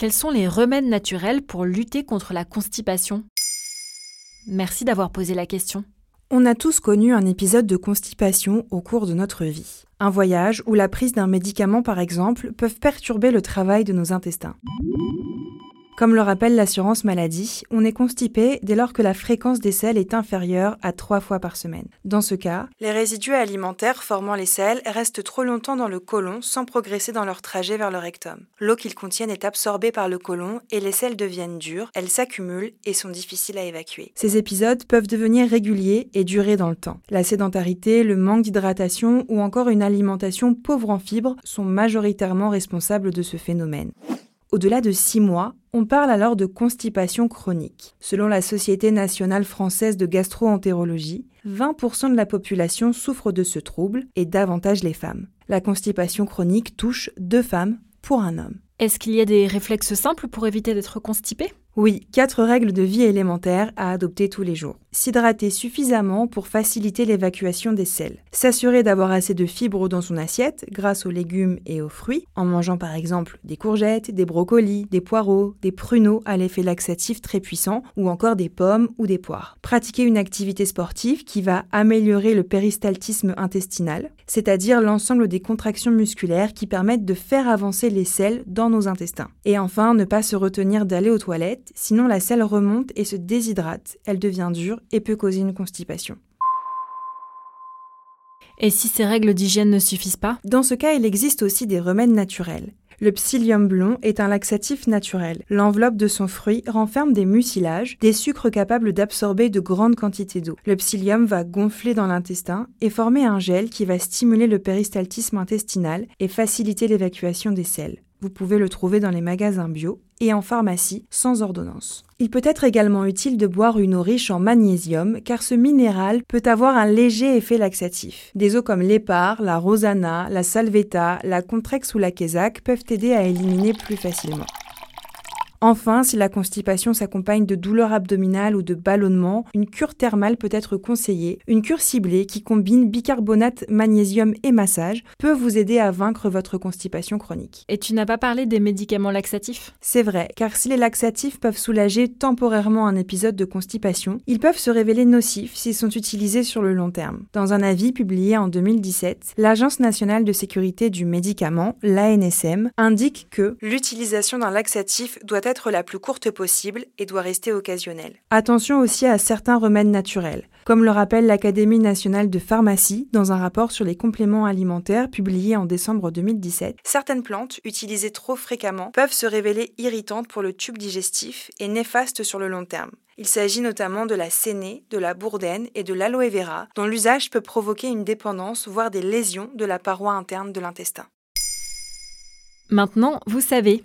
Quels sont les remèdes naturels pour lutter contre la constipation? Merci d'avoir posé la question. On a tous connu un épisode de constipation au cours de notre vie. Un voyage ou la prise d'un médicament par exemple peuvent perturber le travail de nos intestins. Comme le rappelle l'assurance maladie, on est constipé dès lors que la fréquence des selles est inférieure à trois fois par semaine. Dans ce cas, les résidus alimentaires formant les selles restent trop longtemps dans le côlon sans progresser dans leur trajet vers le rectum. L'eau qu'ils contiennent est absorbée par le côlon et les selles deviennent dures, elles s'accumulent et sont difficiles à évacuer. Ces épisodes peuvent devenir réguliers et durer dans le temps. La sédentarité, le manque d'hydratation ou encore une alimentation pauvre en fibres sont majoritairement responsables de ce phénomène. Au-delà de 6 mois, on parle alors de constipation chronique. Selon la Société nationale française de gastro-entérologie, 20% de la population souffre de ce trouble et davantage les femmes. La constipation chronique touche deux femmes pour un homme. Est-ce qu'il y a des réflexes simples pour éviter d'être constipé oui, quatre règles de vie élémentaires à adopter tous les jours. S'hydrater suffisamment pour faciliter l'évacuation des sels. S'assurer d'avoir assez de fibres dans son assiette grâce aux légumes et aux fruits, en mangeant par exemple des courgettes, des brocolis, des poireaux, des pruneaux à l'effet laxatif très puissant, ou encore des pommes ou des poires. Pratiquer une activité sportive qui va améliorer le péristaltisme intestinal, c'est-à-dire l'ensemble des contractions musculaires qui permettent de faire avancer les sels dans nos intestins. Et enfin, ne pas se retenir d'aller aux toilettes sinon la selle remonte et se déshydrate, elle devient dure et peut causer une constipation. Et si ces règles d'hygiène ne suffisent pas? Dans ce cas, il existe aussi des remèdes naturels. Le psyllium blond est un laxatif naturel. L'enveloppe de son fruit renferme des mucilages, des sucres capables d'absorber de grandes quantités d'eau. Le psyllium va gonfler dans l'intestin et former un gel qui va stimuler le péristaltisme intestinal et faciliter l'évacuation des selles. Vous pouvez le trouver dans les magasins bio et en pharmacie sans ordonnance. Il peut être également utile de boire une eau riche en magnésium car ce minéral peut avoir un léger effet laxatif. Des eaux comme l'épar, la rosana, la salvetta, la contrex ou la quesac peuvent aider à éliminer plus facilement. Enfin, si la constipation s'accompagne de douleurs abdominales ou de ballonnements, une cure thermale peut être conseillée. Une cure ciblée qui combine bicarbonate, magnésium et massage peut vous aider à vaincre votre constipation chronique. Et tu n'as pas parlé des médicaments laxatifs? C'est vrai, car si les laxatifs peuvent soulager temporairement un épisode de constipation, ils peuvent se révéler nocifs s'ils sont utilisés sur le long terme. Dans un avis publié en 2017, l'Agence nationale de sécurité du médicament, l'ANSM, indique que l'utilisation d'un laxatif doit être être la plus courte possible et doit rester occasionnelle. Attention aussi à certains remèdes naturels, comme le rappelle l'Académie nationale de pharmacie dans un rapport sur les compléments alimentaires publié en décembre 2017. Certaines plantes, utilisées trop fréquemment, peuvent se révéler irritantes pour le tube digestif et néfastes sur le long terme. Il s'agit notamment de la sénée, de la bourdaine et de l'aloe vera, dont l'usage peut provoquer une dépendance, voire des lésions de la paroi interne de l'intestin. Maintenant, vous savez,